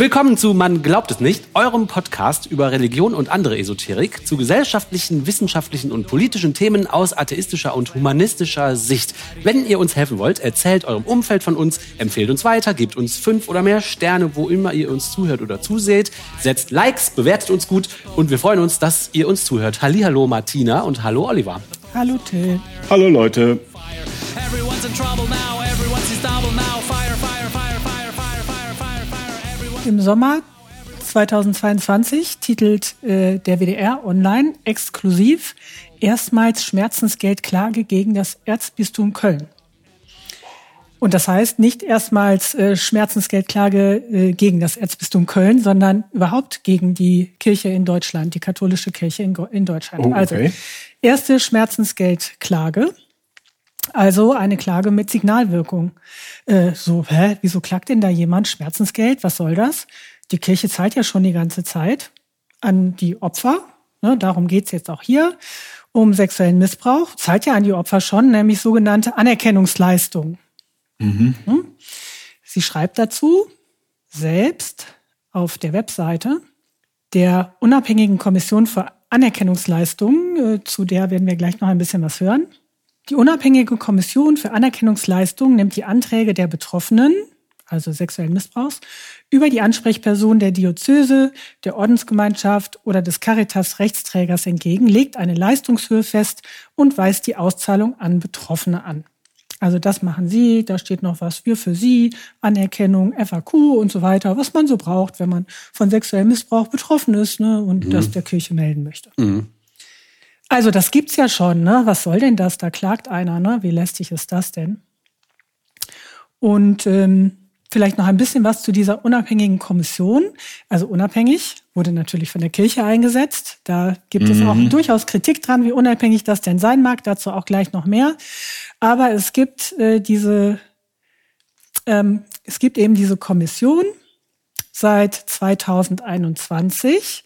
Willkommen zu Man glaubt es nicht, eurem Podcast über Religion und andere Esoterik zu gesellschaftlichen, wissenschaftlichen und politischen Themen aus atheistischer und humanistischer Sicht. Wenn ihr uns helfen wollt, erzählt eurem Umfeld von uns, empfehlt uns weiter, gebt uns fünf oder mehr Sterne, wo immer ihr uns zuhört oder zuseht, setzt Likes, bewertet uns gut und wir freuen uns, dass ihr uns zuhört. Hallihallo Martina und hallo Oliver. Hallo Till. Hallo Leute. Everyone's in trouble now, Im Sommer 2022 titelt äh, der WDR online exklusiv erstmals Schmerzensgeldklage gegen das Erzbistum Köln. Und das heißt nicht erstmals äh, Schmerzensgeldklage äh, gegen das Erzbistum Köln, sondern überhaupt gegen die Kirche in Deutschland, die katholische Kirche in, in Deutschland. Oh, okay. Also erste Schmerzensgeldklage, also eine Klage mit Signalwirkung. Äh, so, hä, wieso klagt denn da jemand Schmerzensgeld? Was soll das? Die Kirche zahlt ja schon die ganze Zeit an die Opfer. Ne, darum geht's jetzt auch hier. Um sexuellen Missbrauch zahlt ja an die Opfer schon, nämlich sogenannte Anerkennungsleistung. Hm? Sie schreibt dazu selbst auf der Webseite der unabhängigen Kommission für Anerkennungsleistungen, äh, zu der werden wir gleich noch ein bisschen was hören. Die unabhängige Kommission für Anerkennungsleistungen nimmt die Anträge der Betroffenen, also sexuellen Missbrauchs, über die Ansprechperson der Diözese, der Ordensgemeinschaft oder des Caritas-Rechtsträgers entgegen, legt eine Leistungshöhe fest und weist die Auszahlung an Betroffene an. Also das machen Sie, da steht noch was für für Sie, Anerkennung, FAQ und so weiter, was man so braucht, wenn man von sexuellem Missbrauch betroffen ist ne, und das der Kirche melden möchte. Also das gibt's ja schon, ne? Was soll denn das? Da klagt einer, ne? Wie lästig ist das denn? Und ähm, vielleicht noch ein bisschen was zu dieser unabhängigen Kommission. Also unabhängig wurde natürlich von der Kirche eingesetzt. Da gibt es auch durchaus Kritik dran, wie unabhängig das denn sein mag. Dazu auch gleich noch mehr. Aber es gibt äh, diese, ähm, es gibt eben diese Kommission seit 2021.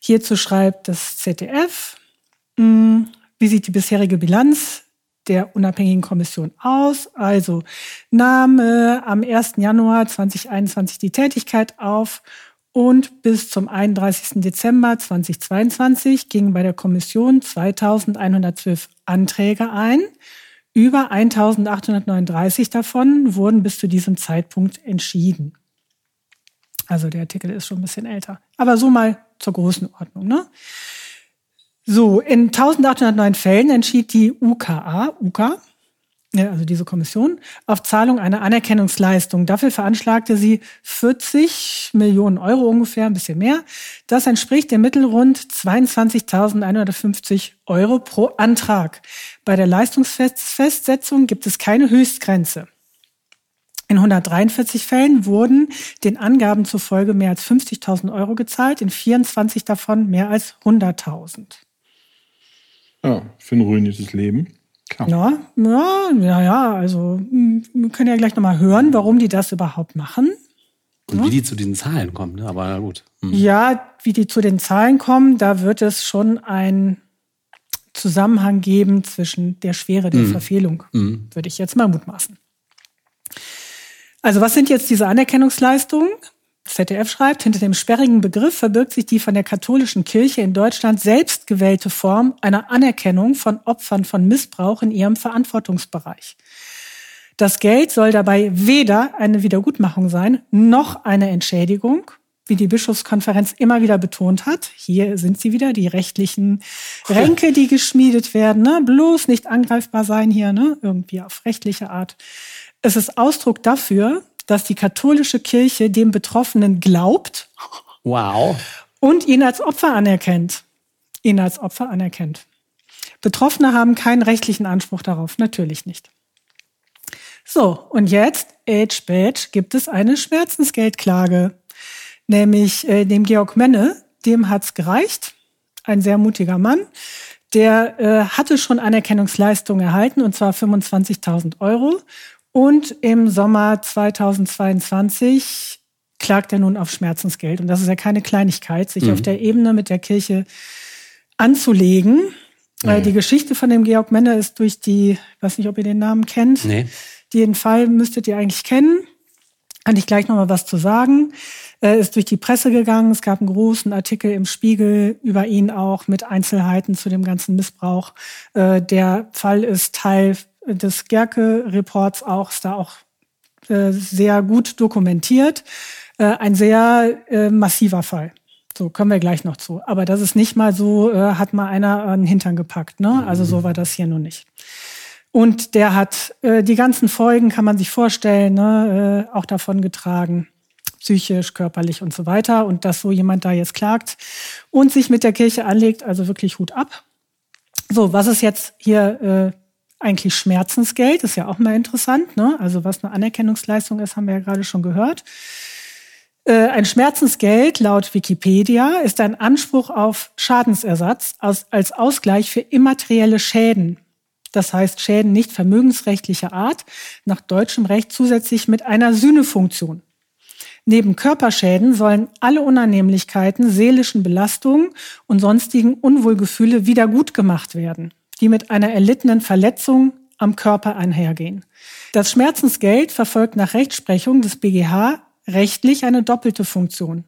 Hierzu schreibt das ZDF, wie sieht die bisherige Bilanz der unabhängigen Kommission aus? Also nahm äh, am 1. Januar 2021 die Tätigkeit auf und bis zum 31. Dezember 2022 gingen bei der Kommission 2112 Anträge ein. Über 1839 davon wurden bis zu diesem Zeitpunkt entschieden. Also der Artikel ist schon ein bisschen älter. Aber so mal zur großen Ordnung. Ne? So, in 1809 Fällen entschied die UKA, UK, also diese Kommission, auf Zahlung einer Anerkennungsleistung. Dafür veranschlagte sie 40 Millionen Euro ungefähr, ein bisschen mehr. Das entspricht im Mittel rund 22.150 Euro pro Antrag. Bei der Leistungsfestsetzung gibt es keine Höchstgrenze. In 143 Fällen wurden den Angaben zufolge mehr als 50.000 Euro gezahlt, in 24 davon mehr als 100.000. Ja, für ein ruiniertes Leben. Klar. Ja, ja, ja, ja, also mm, wir können ja gleich nochmal hören, warum die das überhaupt machen. Und wie die zu diesen Zahlen kommen, ne? aber na gut. Hm. Ja, wie die zu den Zahlen kommen, da wird es schon einen Zusammenhang geben zwischen der Schwere der Verfehlung, würde ich jetzt mal mutmaßen. Also was sind jetzt diese Anerkennungsleistungen? ZDF schreibt, hinter dem sperrigen Begriff verbirgt sich die von der katholischen Kirche in Deutschland selbst gewählte Form einer Anerkennung von Opfern von Missbrauch in ihrem Verantwortungsbereich. Das Geld soll dabei weder eine Wiedergutmachung sein, noch eine Entschädigung, wie die Bischofskonferenz immer wieder betont hat. Hier sind sie wieder, die rechtlichen Ränke, die geschmiedet werden. Ne? Bloß nicht angreifbar sein hier, ne? irgendwie auf rechtliche Art. Es ist Ausdruck dafür, dass die katholische Kirche dem Betroffenen glaubt Wow. und ihn als Opfer anerkennt. Ihn als Opfer anerkennt. Betroffene haben keinen rechtlichen Anspruch darauf, natürlich nicht. So, und jetzt, age badge, gibt es eine Schmerzensgeldklage. Nämlich äh, dem Georg Menne, dem hat's gereicht. Ein sehr mutiger Mann. Der äh, hatte schon Anerkennungsleistung erhalten, und zwar 25.000 Euro. Und im Sommer 2022 klagt er nun auf Schmerzensgeld. Und das ist ja keine Kleinigkeit, sich auf der Ebene mit der Kirche anzulegen. Äh, Die Geschichte von dem Georg Menne ist durch die, weiß nicht, ob ihr den Namen kennt. Nee. Den Fall müsstet ihr eigentlich kennen. Kann ich gleich noch mal was zu sagen. Äh, ist durch die Presse gegangen. Es gab einen großen Artikel im Spiegel über ihn auch mit Einzelheiten zu dem ganzen Missbrauch. Äh, der Fall ist Teil des Gerke-Reports auch, ist da auch äh, sehr gut dokumentiert. Äh, ein sehr äh, massiver Fall. So kommen wir gleich noch zu. Aber das ist nicht mal so, äh, hat mal einer an den Hintern gepackt. Ne? Also so war das hier nur nicht. Und der hat äh, die ganzen Folgen, kann man sich vorstellen, ne, äh, auch davon getragen, psychisch, körperlich und so weiter. Und dass so jemand da jetzt klagt und sich mit der Kirche anlegt, also wirklich Hut ab. So, was ist jetzt hier äh, eigentlich Schmerzensgeld? Ist ja auch mal interessant. Ne? Also was eine Anerkennungsleistung ist, haben wir ja gerade schon gehört. Äh, ein Schmerzensgeld laut Wikipedia ist ein Anspruch auf Schadensersatz als Ausgleich für immaterielle Schäden. Das heißt Schäden nicht vermögensrechtlicher Art, nach deutschem Recht zusätzlich mit einer Sühnefunktion. Neben Körperschäden sollen alle Unannehmlichkeiten, seelischen Belastungen und sonstigen Unwohlgefühle wiedergutgemacht werden, die mit einer erlittenen Verletzung am Körper einhergehen. Das Schmerzensgeld verfolgt nach Rechtsprechung des BGH rechtlich eine doppelte Funktion.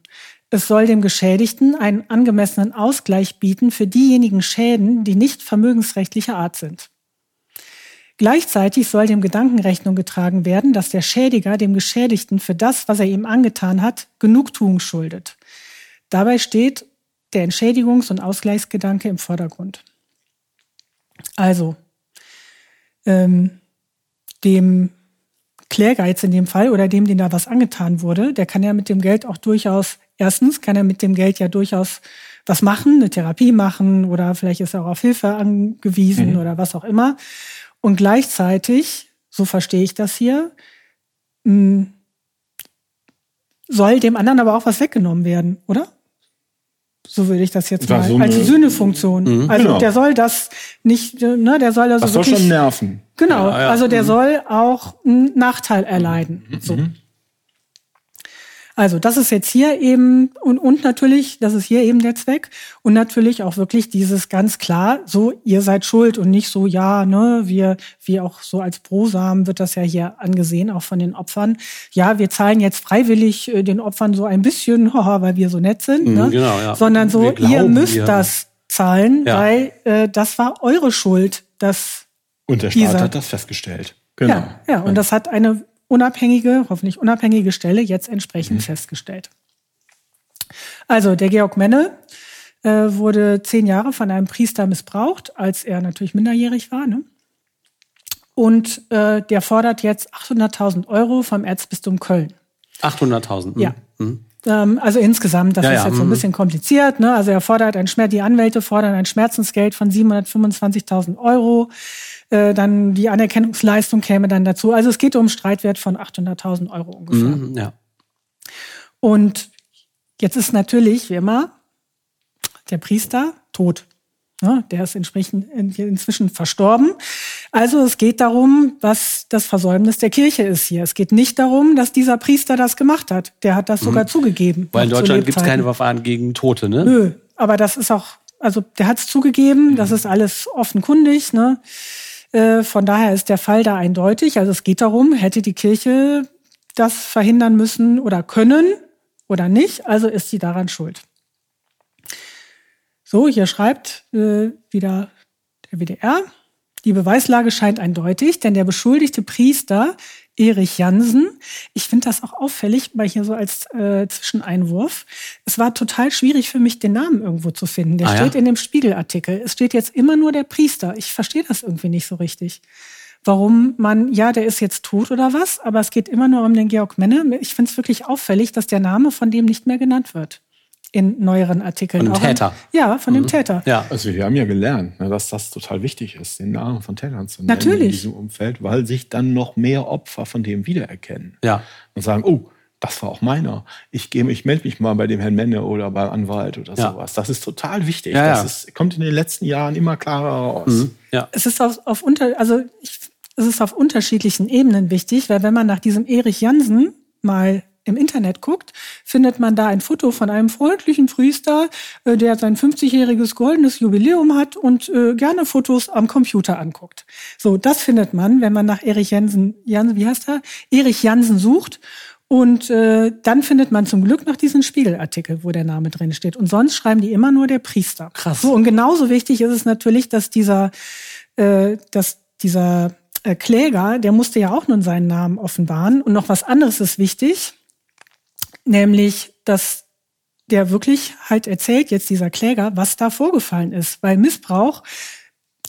Es soll dem Geschädigten einen angemessenen Ausgleich bieten für diejenigen Schäden, die nicht vermögensrechtlicher Art sind. Gleichzeitig soll dem Gedanken Rechnung getragen werden, dass der Schädiger dem Geschädigten für das, was er ihm angetan hat, Genugtuung schuldet. Dabei steht der Entschädigungs- und Ausgleichsgedanke im Vordergrund. Also, ähm, dem Kläger jetzt in dem Fall oder dem, den da was angetan wurde, der kann ja mit dem Geld auch durchaus, erstens kann er mit dem Geld ja durchaus was machen, eine Therapie machen oder vielleicht ist er auch auf Hilfe angewiesen Mhm. oder was auch immer. Und gleichzeitig, so verstehe ich das hier, soll dem anderen aber auch was weggenommen werden, oder? So würde ich das jetzt War mal so als Sühnefunktion. Also Genau. der soll das nicht, ne, der soll also Das soll wirklich schon nerven. Genau, Ja, ja. also der soll auch einen Nachteil erleiden. So. Also das ist jetzt hier eben und, und natürlich, das ist hier eben der Zweck und natürlich auch wirklich dieses ganz klar, so ihr seid schuld und nicht so ja, ne, wir wie auch so als Brosamen wird das ja hier angesehen auch von den Opfern. Ja, wir zahlen jetzt freiwillig äh, den Opfern so ein bisschen, haha, weil wir so nett sind, ne? Mhm, genau, ja. sondern so glauben, ihr müsst wir- das zahlen, Ja. weil äh, das war eure Schuld, dass Und der Staat Dieser- hat das festgestellt. Genau. ja, ja, und das hat eine unabhängige, hoffentlich unabhängige Stelle jetzt entsprechend festgestellt. Also der Georg Menne äh, wurde zehn Jahre von einem Priester missbraucht, als er natürlich minderjährig war. Ne? Und äh, der fordert jetzt 800.000 Euro vom Erzbistum Köln. 800.000. mhm. Ja. Mhm. Ähm, also insgesamt, das Ja, ist ja, jetzt so ein mhm. bisschen kompliziert. Ne? Also er fordert ein Schmerz, die Anwälte fordern ein Schmerzensgeld von 725.000 Euro. Äh, dann die Anerkennungsleistung käme dann dazu. Also es geht um Streitwert von 800.000 Euro ungefähr. Mhm, ja. Und jetzt ist natürlich, wie immer, der Priester tot. Ne? Der ist entsprechend in- inzwischen verstorben. Also es geht darum, was das Versäumnis der Kirche ist hier. Es geht nicht darum, dass dieser Priester das gemacht hat. Der hat das sogar zugegeben. Mhm. Weil in Deutschland gibt es keine Verfahren gegen Tote, ne? Nö, aber das ist auch, also der hat es zugegeben, das ist alles offenkundig. Ne? Äh, von daher ist der Fall da eindeutig. Also es geht darum, hätte die Kirche das verhindern müssen oder können oder nicht, also ist sie daran schuld. So, hier schreibt äh, wieder der WDR. Die Beweislage scheint eindeutig, denn der beschuldigte Priester Erich Jansen, ich finde das auch auffällig, weil hier so als äh, Zwischeneinwurf, es war total schwierig für mich, den Namen irgendwo zu finden. Der Ah, ja? steht in dem Spiegelartikel. Es steht jetzt immer nur der Priester. Ich verstehe das irgendwie nicht so richtig. Warum man, ja, der ist jetzt tot oder was, aber es geht immer nur um den Georg Menne. Ich finde es wirklich auffällig, dass der Name von dem nicht mehr genannt wird in neueren Artikeln. Von dem Auch in- Täter. Ja, von dem Täter. Ja. Also wir haben ja gelernt, ne, dass das total wichtig ist, den Namen von Tätern zu nennen Natürlich. in diesem Umfeld, weil sich dann noch mehr Opfer von dem wiedererkennen Ja. und sagen, oh, das war auch meiner. Ich gehe, ich melde mich mal bei dem Herrn Menne oder beim Anwalt oder Ja. sowas. Das ist total wichtig. Ja, das. Ist, kommt in den letzten Jahren immer klarer raus. Mhm. Ja. es ist auf, auf unter, also ich, es ist auf unterschiedlichen Ebenen wichtig, weil wenn man nach diesem Erich Jansen mal im Internet guckt, findet man da ein Foto von einem freundlichen Priester, äh, der sein 50-jähriges goldenes Jubiläum hat und äh, gerne Fotos am Computer anguckt. So, das findet man, wenn man nach Erich Jansen, Jansen wie heißt er? Erich Jansen sucht. Und äh, dann findet man zum Glück noch diesen Spiegelartikel, wo der Name drin steht. Und sonst schreiben die immer nur der Priester. Krass. So, und genauso wichtig ist es natürlich, dass dieser, äh, dass dieser äh, Kläger, der musste ja auch nun seinen Namen offenbaren. Und noch was anderes ist wichtig, nämlich, dass der wirklich halt erzählt, jetzt dieser Kläger, was da vorgefallen ist. Weil Missbrauch,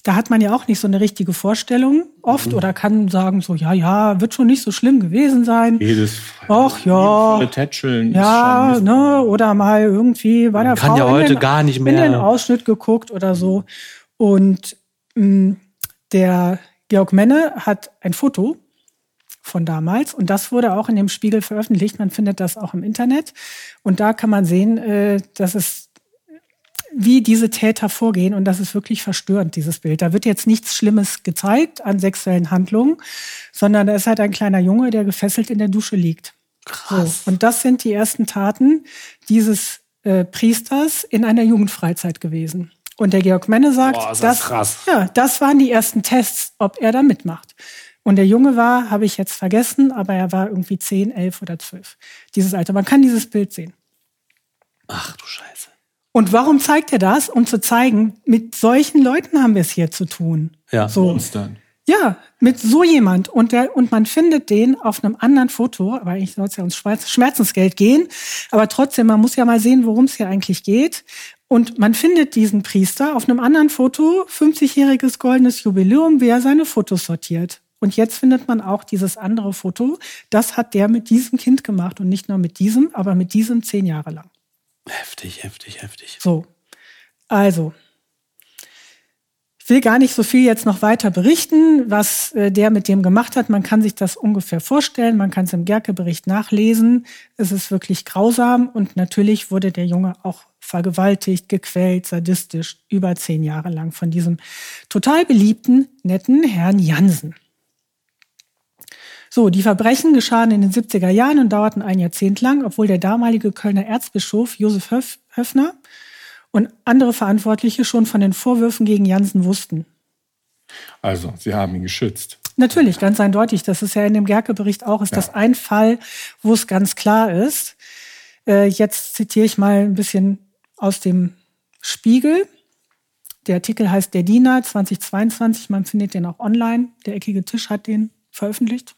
da hat man ja auch nicht so eine richtige Vorstellung oft oder kann sagen so, ja, ja, wird schon nicht so schlimm gewesen sein. Jedes Ach ja. Tätscheln Ja, ne, oder mal irgendwie bei der Kann Frau ja in heute den, gar nicht in mehr. den Ausschnitt geguckt oder so. Und mh, der Georg Menne hat ein Foto von damals und das wurde auch in dem Spiegel veröffentlicht. Man findet das auch im Internet und da kann man sehen, äh, dass es wie diese Täter vorgehen und das ist wirklich verstörend, dieses Bild. Da wird jetzt nichts Schlimmes gezeigt an sexuellen Handlungen, sondern da ist halt ein kleiner Junge, der gefesselt in der Dusche liegt. Krass. So. Und das sind die ersten Taten dieses äh, Priesters in einer Jugendfreizeit gewesen. Und der Georg Menne sagt, Boah, das das. Ja, das waren die ersten Tests, ob er da mitmacht. Und der Junge war, habe ich jetzt vergessen, aber er war irgendwie 10, 11 oder 12. Dieses Alter. Man kann dieses Bild sehen. Ach du Scheiße. Und warum zeigt er das? Um zu zeigen, mit solchen Leuten haben wir es hier zu tun. Ja. So. Monstern. Ja, mit so jemand. Und, der, und man findet den auf einem anderen Foto, aber eigentlich soll es ja ums Schmerz- Schmerzensgeld gehen. Aber trotzdem, man muss ja mal sehen, worum es hier eigentlich geht. Und man findet diesen Priester auf einem anderen Foto, 50-jähriges goldenes Jubiläum, wie er seine Fotos sortiert. Und jetzt findet man auch dieses andere Foto. Das hat der mit diesem Kind gemacht und nicht nur mit diesem, aber mit diesem zehn Jahre lang. Heftig, heftig, heftig. So, also. Ich will gar nicht so viel jetzt noch weiter berichten, was äh, der mit dem gemacht hat. Man kann sich das ungefähr vorstellen. Man kann es im Gerke-Bericht nachlesen. Es ist wirklich grausam und natürlich wurde der Junge auch vergewaltigt, gequält, sadistisch über zehn Jahre lang von diesem total beliebten, netten Herrn Jansen. So, die Verbrechen geschahen in den 70er Jahren und dauerten ein Jahrzehnt lang, obwohl der damalige Kölner Erzbischof Josef Höf Höfner und andere Verantwortliche schon von den Vorwürfen gegen Jansen wussten. Also, sie haben ihn geschützt. Natürlich, ganz eindeutig. Das ist ja in dem Gerke-Bericht auch, ist das ein Fall, wo es ganz klar ist. Äh, jetzt zitiere ich mal ein bisschen aus dem Spiegel. Der Artikel heißt Der Diener 2022. Man findet den auch online. Der eckige Tisch hat den veröffentlicht.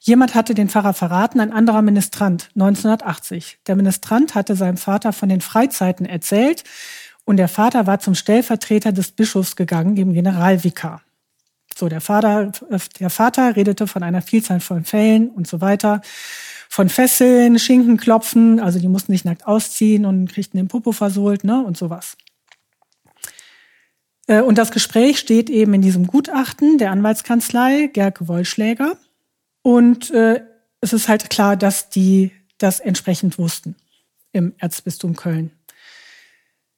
Jemand hatte den Pfarrer verraten, ein anderer Ministrant, 1980. Der Ministrant hatte seinem Vater von den Freizeiten erzählt und der Vater war zum Stellvertreter des Bischofs gegangen, dem Generalvikar. So, der Vater, der Vater redete von einer Vielzahl von Fällen und so weiter. Von Fesseln, Schinkenklopfen, also die mussten sich nackt ausziehen und kriegten den Popo versohlt, ne, und sowas. Äh, Und das Gespräch steht eben in diesem Gutachten der Anwaltskanzlei Gerke Wollschläger. Und äh, es ist halt klar, dass die das entsprechend wussten im Erzbistum Köln.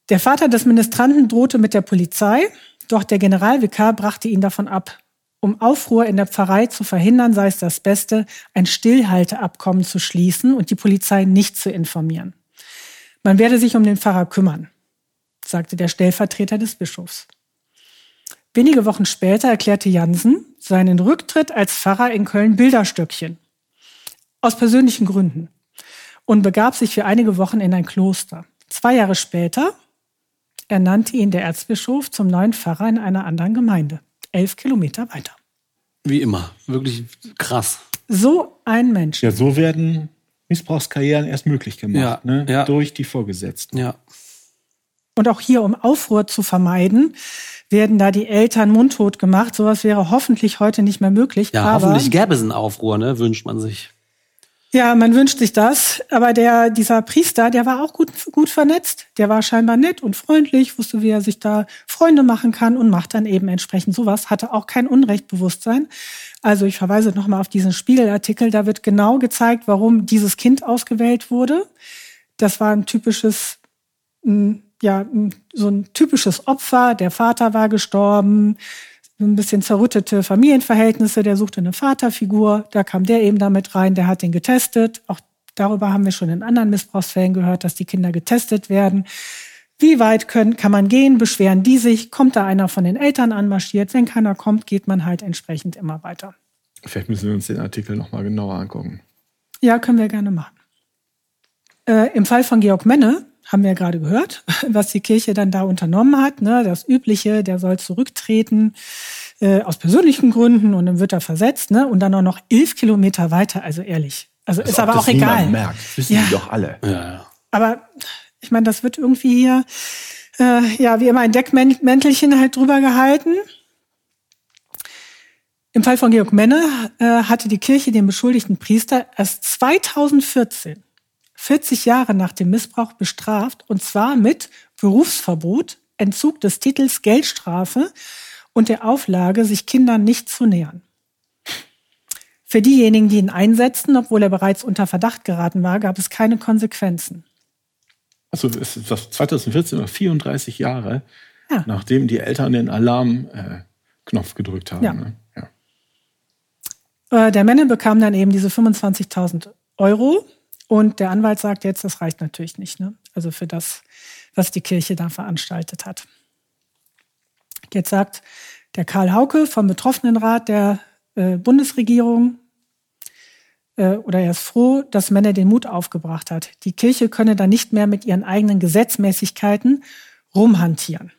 Der Vater des Ministranten drohte mit der Polizei, doch der Generalvikar brachte ihn davon ab. Um Aufruhr in der Pfarrei zu verhindern, sei es das Beste, ein Stillhalteabkommen zu schließen und die Polizei nicht zu informieren. Man werde sich um den Pfarrer kümmern, sagte der Stellvertreter des Bischofs. Wenige Wochen später erklärte Jansen seinen Rücktritt als Pfarrer in Köln Bilderstöckchen. Aus persönlichen Gründen. Und begab sich für einige Wochen in ein Kloster. Zwei Jahre später ernannte ihn der Erzbischof zum neuen Pfarrer in einer anderen Gemeinde. Elf Kilometer weiter. Wie immer. Wirklich krass. So ein Mensch. Ja, so werden Missbrauchskarrieren erst möglich gemacht, Ja, ne? ja. durch die Vorgesetzten. Ja. Und auch hier, um Aufruhr zu vermeiden, werden da die Eltern mundtot gemacht. Sowas wäre hoffentlich heute nicht mehr möglich. Ja, aber hoffentlich gäbe es einen Aufruhr, ne? Wünscht man sich. Ja, man wünscht sich das. Aber der, dieser Priester, der war auch gut, gut vernetzt. Der war scheinbar nett und freundlich, wusste, wie er sich da Freunde machen kann und macht dann eben entsprechend sowas. Hatte auch kein Unrechtbewusstsein. Also ich verweise nochmal auf diesen Spiegelartikel. Da wird genau gezeigt, warum dieses Kind ausgewählt wurde. Das war ein typisches, m, ja, so ein typisches Opfer. Der Vater war gestorben ein bisschen zerrüttete Familienverhältnisse, der suchte eine Vaterfigur, da kam der eben damit rein, der hat den getestet. Auch darüber haben wir schon in anderen Missbrauchsfällen gehört, dass die Kinder getestet werden. Wie weit können, kann man gehen? Beschweren die sich? Kommt da einer von den Eltern anmarschiert? Wenn keiner kommt, geht man halt entsprechend immer weiter. Vielleicht müssen wir uns den Artikel nochmal genauer angucken. Ja, können wir gerne machen. Äh, Im Fall von Georg Menne haben wir ja gerade gehört, was die Kirche dann da unternommen hat. Ne? Das Übliche, der soll zurücktreten äh, aus persönlichen Gründen und dann wird er versetzt. Ne? Und dann auch noch elf Kilometer weiter, also ehrlich. Also Als ist aber das auch egal. niemand Merkt. Das wissen Ja. die doch alle. Ja, ja. Aber ich meine, das wird irgendwie hier, äh, ja, wie immer ein Deckmäntelchen halt drüber gehalten. Im Fall von Georg Menne äh, hatte die Kirche den beschuldigten Priester erst 2014, 40 Jahre nach dem Missbrauch, bestraft, und zwar mit Berufsverbot, Entzug des Titels, Geldstrafe und der Auflage, sich Kindern nicht zu nähern. Für diejenigen, die ihn einsetzten, obwohl er bereits unter Verdacht geraten war, gab es keine Konsequenzen. Also es ist das 2014 oder 34 Jahre, Ja. nachdem die Eltern den Alarmknopf äh, gedrückt haben. Ja. Ne? Ja. Äh, Der Menne bekam dann eben diese 25.000 Euro und der Anwalt sagt jetzt, das reicht natürlich nicht. Ne? Also für das, was die Kirche da veranstaltet hat. Jetzt sagt der Karl Hauke vom Betroffenenrat der äh, Bundesregierung, äh, oder er ist froh, dass Menne den Mut aufgebracht hat. Die Kirche könne da nicht mehr mit ihren eigenen Gesetzmäßigkeiten rumhantieren.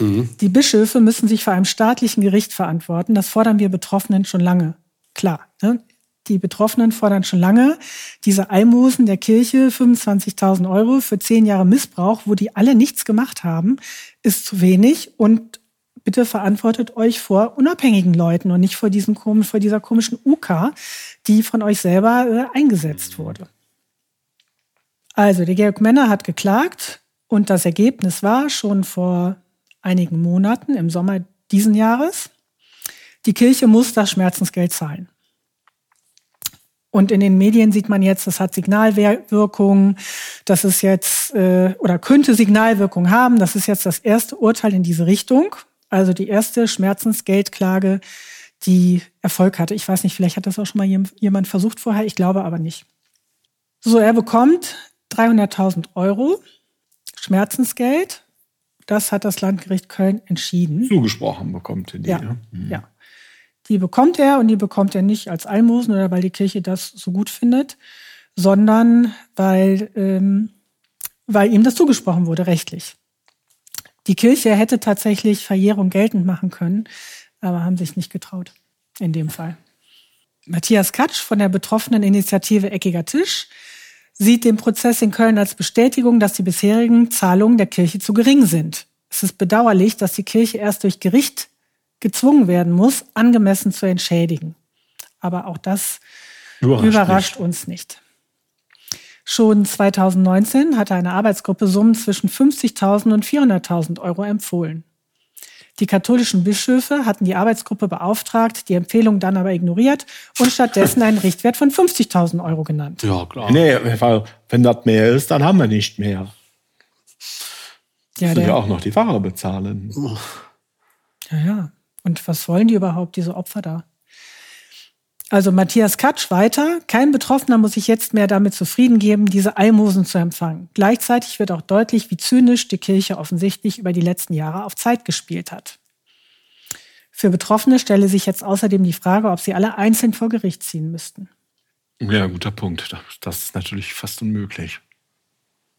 Die Bischöfe müssen sich vor einem staatlichen Gericht verantworten. Das fordern wir Betroffenen schon lange. Klar, ne? Die Betroffenen fordern schon lange diese Almosen der Kirche, 25.000 Euro für zehn Jahre Missbrauch, wo die alle nichts gemacht haben, ist zu wenig und bitte verantwortet euch vor unabhängigen Leuten und nicht vor, diesem, kom- vor dieser komischen UK, die von euch selber äh, eingesetzt wurde. Also, der Georg Männer hat geklagt und das Ergebnis war schon vor einigen Monaten im Sommer diesen Jahres, die Kirche muss das Schmerzensgeld zahlen. Und in den Medien sieht man jetzt, das hat Signalwirkung, das ist jetzt äh, oder könnte Signalwirkung haben. Das ist jetzt das erste Urteil in diese Richtung. Also die erste Schmerzensgeldklage, die Erfolg hatte. Ich weiß nicht, vielleicht hat das auch schon mal jem- jemand versucht vorher. Ich glaube aber nicht. So, er bekommt 300.000 Euro Schmerzensgeld. Das hat das Landgericht Köln entschieden. Zugesprochen bekommt er die. Ja, ne? ja. Die bekommt er und die bekommt er nicht als Almosen oder weil die Kirche das so gut findet, sondern weil, ähm, weil ihm das zugesprochen wurde, rechtlich. Die Kirche hätte tatsächlich Verjährung geltend machen können, aber haben sich nicht getraut in dem Fall. Matthias Katsch von der betroffenen Initiative Eckiger Tisch sieht den Prozess in Köln als Bestätigung, dass die bisherigen Zahlungen der Kirche zu gering sind. Es ist bedauerlich, dass die Kirche erst durch Gericht gezwungen werden muss, angemessen zu entschädigen. Aber auch das Überrascht überrascht uns nicht. Schon 2019 hatte eine Arbeitsgruppe Summen zwischen 50.000 und 400.000 Euro empfohlen. Die katholischen Bischöfe hatten die Arbeitsgruppe beauftragt, die Empfehlung dann aber ignoriert und stattdessen einen Richtwert von 50.000 Euro genannt. Ja, klar. Nee, weil wenn das mehr ist, dann haben wir nicht mehr. Ja, Müssen ja auch noch die Pfarrer bezahlen. ja, ja. Und was wollen die überhaupt, diese Opfer da? Also Matthias Katsch weiter. Kein Betroffener muss sich jetzt mehr damit zufrieden geben, diese Almosen zu empfangen. Gleichzeitig wird auch deutlich, wie zynisch die Kirche offensichtlich über die letzten Jahre auf Zeit gespielt hat. Für Betroffene stelle sich jetzt außerdem die Frage, ob sie alle einzeln vor Gericht ziehen müssten. Ja, guter Punkt. Das- ist natürlich fast unmöglich.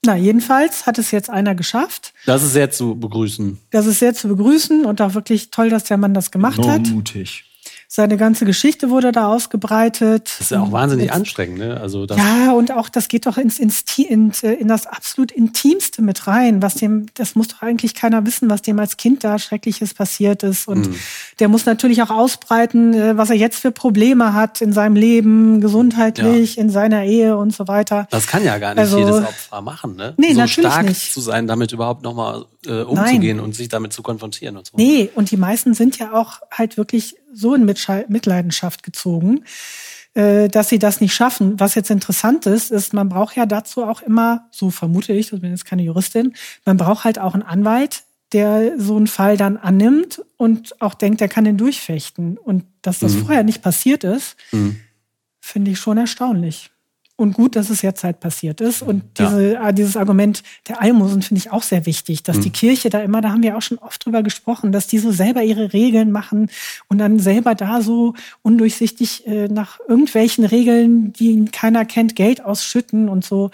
Na, jedenfalls hat es jetzt einer geschafft. Das ist sehr zu begrüßen. Das ist sehr zu begrüßen und auch wirklich toll, dass der Mann das gemacht Enorm hat. mutig. Seine ganze Geschichte wurde da ausgebreitet. Das ist ja auch wahnsinnig Jetzt- anstrengend, ne? Also das, Ja, und auch das geht doch ins, ins, in, äh, in das absolut Intimste mit rein. Was dem, das muss doch eigentlich keiner wissen, was dem als Kind da Schreckliches passiert ist. Und Mhm. der muss natürlich auch ausbreiten, äh, was er jetzt für Probleme hat in seinem Leben, gesundheitlich, in seiner Ehe und so weiter. das kann ja gar nicht Also- jedes Opfer machen, ne? Nee, so natürlich stark nicht. zu sein, damit überhaupt nochmal äh, umzugehen und sich damit zu konfrontieren und so. Nee, und die meisten sind ja auch halt wirklich so in Mitleidenschaft gezogen, äh, dass sie das nicht schaffen. Was jetzt interessant ist, ist, man braucht ja dazu auch immer, so vermute ich, ich bin jetzt keine Juristin, man braucht halt auch einen Anwalt, der so einen Fall dann annimmt und auch denkt, er kann den durchfechten. Und dass das vorher nicht passiert ist, finde ich schon erstaunlich. Und gut, dass es jetzt halt passiert ist. Und Ja. diese, äh, dieses Argument der Almosen finde ich auch sehr wichtig, dass Mhm. die Kirche da immer, da haben wir auch schon oft drüber gesprochen, dass die so selber ihre Regeln machen und dann selber da so undurchsichtig äh, nach irgendwelchen Regeln, die keiner kennt, Geld ausschütten und so.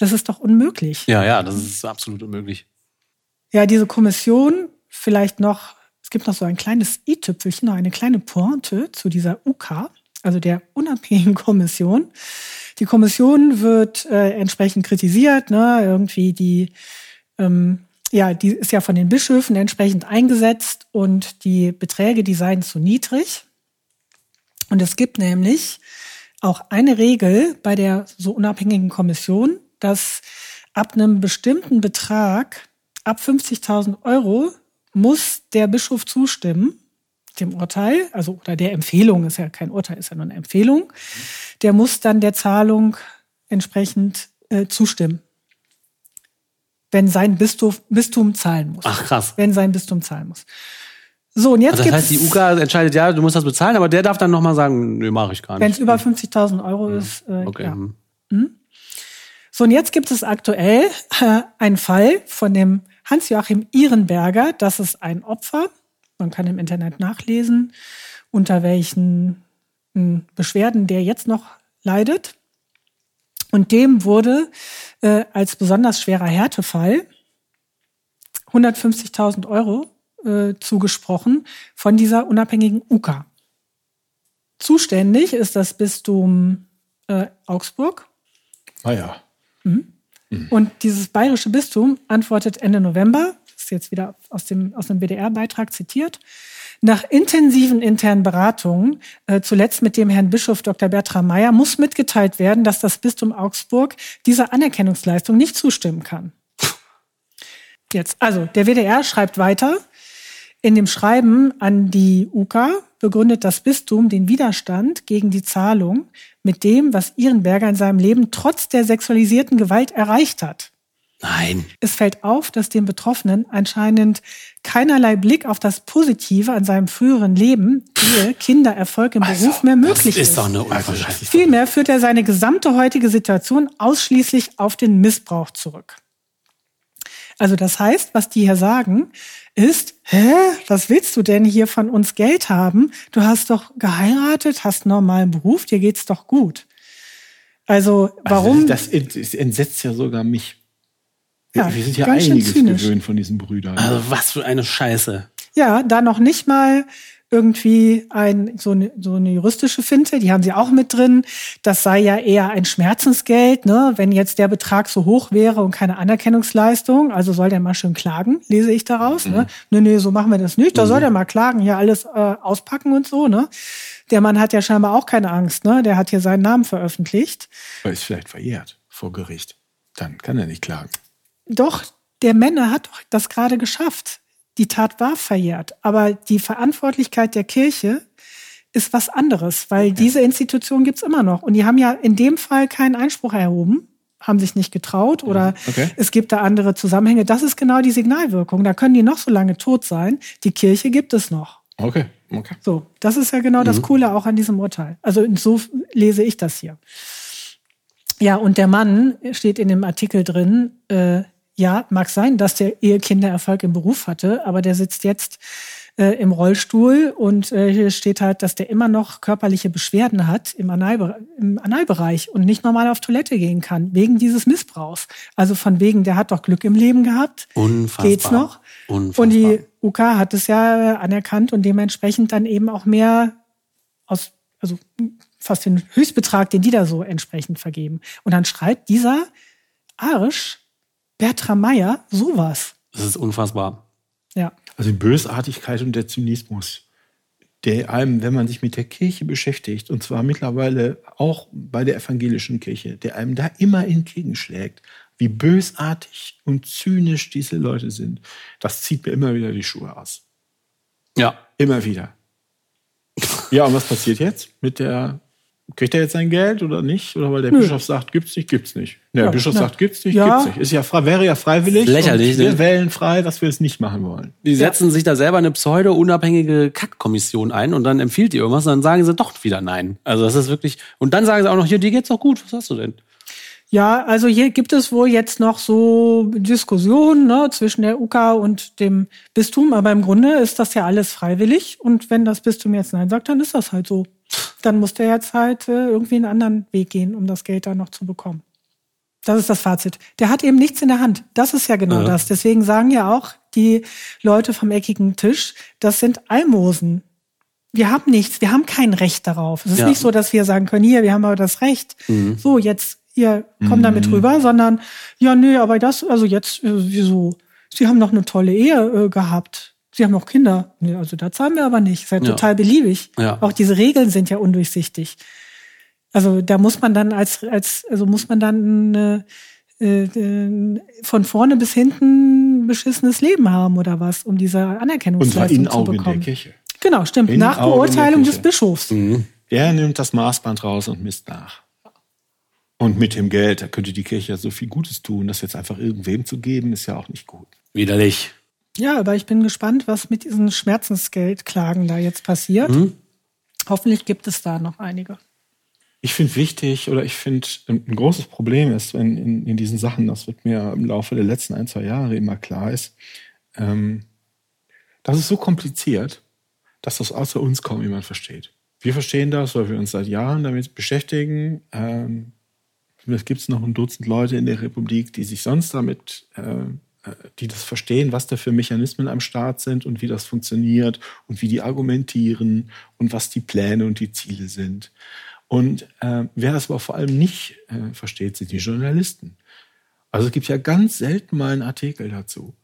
Das ist doch unmöglich. Ja, ja, das ist absolut unmöglich. Ja, diese Kommission, vielleicht noch, es gibt noch so ein kleines i-Tüpfelchen, noch eine kleine Pointe zu dieser UK, also der unabhängigen Kommission. Die Kommission wird äh, entsprechend kritisiert, ne? irgendwie die, ähm, ja, die ist ja von den Bischöfen entsprechend eingesetzt und die Beträge, die seien zu niedrig. Und es gibt nämlich auch eine Regel bei der so unabhängigen Kommission, dass ab einem bestimmten Betrag, ab 50.000 Euro, muss der Bischof zustimmen dem Urteil, also oder der Empfehlung, ist ja kein Urteil, ist ja nur eine Empfehlung, der muss dann der Zahlung entsprechend äh, zustimmen. Wenn sein Bistum, Bistum zahlen muss. Ach, krass. Wenn sein Bistum zahlen muss. So, und jetzt Also das heißt, die UKA entscheidet, ja, du musst das bezahlen, aber der darf dann nochmal sagen, nö, mache ich gar Wenn nicht. es über 50.000 Euro ist, äh, Okay. ja. hm. So, und jetzt gibt es aktuell äh, einen Fall von dem Hans-Joachim Ihrenberger. Das ist ein Opfer. Man kann im Internet nachlesen, unter welchen mh, Beschwerden der jetzt noch leidet. Und dem wurde äh, als besonders schwerer Härtefall 150.000 Euro äh, zugesprochen von dieser unabhängigen UKA. Zuständig ist das Bistum äh, Augsburg. Ah ja. Und dieses bayerische Bistum antwortet Ende November, ist jetzt wieder aus dem, aus dem BDR-Beitrag zitiert, nach intensiven internen Beratungen, äh, zuletzt mit dem Herrn Bischof Dr. Bertram Meyer, muss mitgeteilt werden, dass das Bistum Augsburg dieser Anerkennungsleistung nicht zustimmen kann. Jetzt, also der WDR schreibt weiter. In dem Schreiben an die UKA begründet das Bistum den Widerstand gegen die Zahlung mit dem, was Ehrenberger in seinem Leben trotz der sexualisierten Gewalt erreicht hat. Nein. Es fällt auf, dass dem Betroffenen anscheinend keinerlei Blick auf das Positive an seinem früheren Leben, Ehe, Kinder, Erfolg im Beruf mehr möglich ist ist. doch eine Also, Vielmehr führt er seine gesamte heutige Situation ausschließlich auf den Missbrauch zurück. Also das heißt, was die hier sagen, ist, hä, was willst du denn hier von uns Geld haben? Du hast doch geheiratet, hast einen normalen Beruf, dir geht's doch gut. Also warum? Also das, ent- das entsetzt ja sogar mich. Wir, Ja, wir sind ja ganz schön einiges zynisch. gewöhnt von diesen Brüdern. Also was für eine Scheiße. Ja, da noch nicht mal irgendwie ein, so, eine, so eine juristische Finte, die haben sie auch mit drin. Das sei ja eher ein Schmerzensgeld, ne? wenn jetzt der Betrag so hoch wäre und keine Anerkennungsleistung. Also soll der mal schön klagen, lese ich daraus. Ne? Nee, nee, so machen wir das nicht. Da soll der mal klagen, hier alles äh, auspacken und so. Ne? Der Mann hat ja scheinbar auch keine Angst. Ne? Der hat hier seinen Namen veröffentlicht. Aber ist vielleicht verjährt vor Gericht. Dann kann er nicht klagen. Doch, der Männer hat doch das gerade geschafft. Die Tat war verjährt. Aber die Verantwortlichkeit der Kirche ist was anderes, weil diese Institution gibt's immer noch. Und die haben ja in dem Fall keinen Einspruch erhoben, haben sich nicht getraut oder Okay. es gibt da andere Zusammenhänge. Das ist genau die Signalwirkung. Da können die noch so lange tot sein. Die Kirche gibt es noch. Okay, okay. So, das ist ja genau das Coole auch an diesem Urteil. Also so lese ich das hier. Ja, und der Mann steht in dem Artikel drin, äh, ja, mag sein, dass der Ehekinder Erfolg im Beruf hatte, aber der sitzt jetzt äh, im Rollstuhl und äh, hier steht halt, dass der immer noch körperliche Beschwerden hat im, Analbere im Analbereich und nicht normal auf Toilette gehen kann, wegen dieses Missbrauchs. Also von wegen, der hat doch Glück im Leben gehabt. Unfassbar. Geht's noch? Unfassbar. Und die UK hat es ja anerkannt und dementsprechend dann eben auch mehr aus, also fast den Höchstbetrag, den die da so entsprechend vergeben. Und dann schreibt dieser Arsch, Bertram Meyer, sowas. Das ist unfassbar. Ja. Also die Bösartigkeit und der Zynismus, der einem, wenn man sich mit der Kirche beschäftigt, und zwar mittlerweile auch bei der evangelischen Kirche, der einem da immer entgegenschlägt, wie bösartig und zynisch diese Leute sind, das zieht mir immer wieder die Schuhe aus. Ja. Immer wieder. Ja, und was passiert jetzt mit der Kriegt er jetzt sein Geld oder nicht? Oder weil der Nö. Bischof sagt, gibt's nicht, gibt's nicht. Der Ja, Bischof na, sagt, gibt's nicht, ja. gibt's nicht. Ist ja frei, wäre ja freiwillig. Lächerlich, Und wir ne? wählen frei, dass wir es nicht machen wollen. Die setzen sich da selber eine pseudo-unabhängige Kackkommission ein und dann empfiehlt die irgendwas und dann sagen sie doch wieder nein. Also das ist wirklich. Und dann sagen sie auch noch, hier, dir geht's doch gut, was hast du denn? Ja, also hier gibt es wohl jetzt noch so Diskussionen ne, zwischen der UK und dem Bistum, aber im Grunde ist das ja alles freiwillig und wenn das Bistum jetzt Nein sagt, dann ist das halt so. Dann muss der jetzt halt äh, irgendwie einen anderen Weg gehen, um das Geld dann noch zu bekommen. Das ist das Fazit. Der hat eben nichts in der Hand. Das ist ja genau Ja. das. Deswegen sagen ja auch die Leute vom eckigen Tisch, das sind Almosen. Wir haben nichts, wir haben kein Recht darauf. Es ist Ja. nicht so, dass wir sagen können, hier, wir haben aber das Recht. So, jetzt, ihr kommt damit rüber, sondern, ja, nö, aber das, also jetzt, äh, wieso? Sie haben noch eine tolle Ehe äh, gehabt. Sie haben noch Kinder. Nee, also da zahlen wir aber nicht. Ist ja, Ja. total beliebig. Ja. Auch diese Regeln sind ja undurchsichtig. Also da muss man dann als, als also muss man dann äh, äh, von vorne bis hinten ein beschissenes Leben haben oder was, um diese Und zwar Anerkennungsleistung in zu Augen der bekommen. Kirche. Genau, stimmt. In Nach Augen Beurteilung des. Bischofs. Der nimmt das Maßband raus und misst nach. Und mit dem Geld, da könnte die Kirche ja so viel Gutes tun, das jetzt einfach irgendwem zu geben, ist ja auch nicht gut. Widerlich. Ja, aber ich bin gespannt, was mit diesen Schmerzensgeldklagen da jetzt passiert. Mhm. Hoffentlich gibt es da noch einige. Ich finde wichtig oder ich finde ein ein großes Problem ist, wenn in, in diesen Sachen, das wird mir im Laufe der letzten ein, zwei Jahre immer klar ist, ähm, das ist so kompliziert, dass das außer uns kaum jemand versteht. Wir verstehen das, weil wir uns seit Jahren damit beschäftigen. Ähm, vielleicht gibt es noch ein Dutzend Leute in der Republik, die sich sonst damit, äh, die das verstehen, was da für Mechanismen am Start sind und wie das funktioniert und wie die argumentieren und was die Pläne und die Ziele sind. Und äh, wer das aber vor allem nicht äh, versteht, sind die Journalisten. Also es gibt ja ganz selten mal einen Artikel dazu,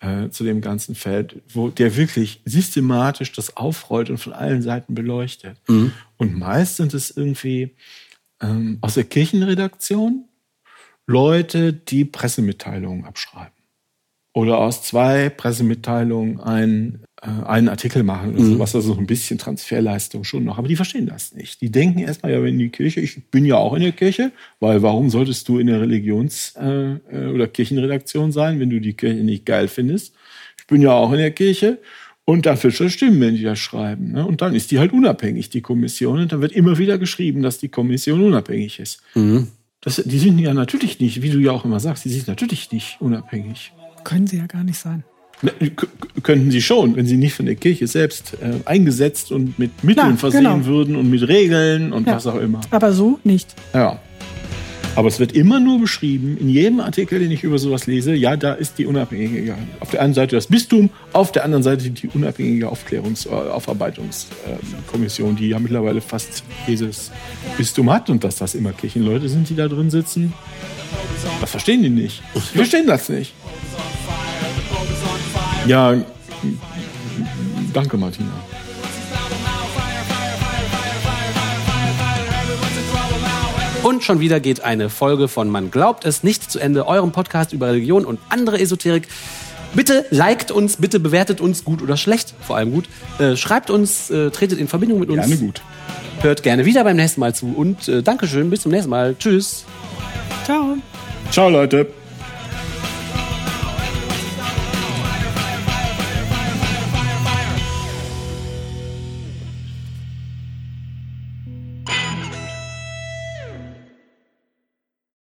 äh, zu dem ganzen Feld, wo der wirklich systematisch das aufrollt und von allen Seiten beleuchtet. Und meist sind es irgendwie ähm, aus der Kirchenredaktion Leute, die Pressemitteilungen abschreiben. Oder aus zwei Pressemitteilungen einen, äh, einen Artikel machen oder sowas, also so ein bisschen Transferleistung schon noch. Aber die verstehen das nicht. Die denken erstmal, ja, wenn die Kirche, ich bin ja auch in der Kirche, weil warum solltest du in der Religions- äh, äh, oder Kirchenredaktion sein, wenn du die Kirche nicht geil findest? Ich bin ja auch in der Kirche. Und dafür schon stimmen, wenn die das schreiben. Ne? Und dann ist die halt unabhängig, die Kommission. Und dann wird immer wieder geschrieben, dass die Kommission unabhängig ist. Das, die sind ja natürlich nicht, wie du ja auch immer sagst, die sind natürlich nicht unabhängig. Können sie ja gar nicht sein. Ne, könnten sie schon, wenn sie nicht von der Kirche selbst äh, eingesetzt und mit Mitteln Klar, versehen genau. würden und mit Regeln und Ja. was auch immer. Aber so nicht. Ja. Aber es wird immer nur beschrieben, in jedem Artikel, den ich über sowas lese, ja, da ist die unabhängige, auf der einen Seite das Bistum, auf der anderen Seite die unabhängige Aufklärungs-, äh, Aufarbeitungskommission, die ja mittlerweile fast jedes Bistum hat und dass das immer Kirchenleute sind, die da drin sitzen. Das verstehen die nicht. Die verstehen das nicht. Ja, danke, Martina. Und schon wieder geht eine Folge von Man glaubt es nicht zu Ende, eurem Podcast über Religion und andere Esoterik. Bitte liked uns, bitte bewertet uns gut oder schlecht, vor allem gut. Äh, schreibt uns, äh, tretet in Verbindung mit uns. Gerne gut. Hört gerne wieder beim nächsten Mal zu und äh, Dankeschön, bis zum nächsten Mal. Tschüss. Ciao. Ciao, Leute.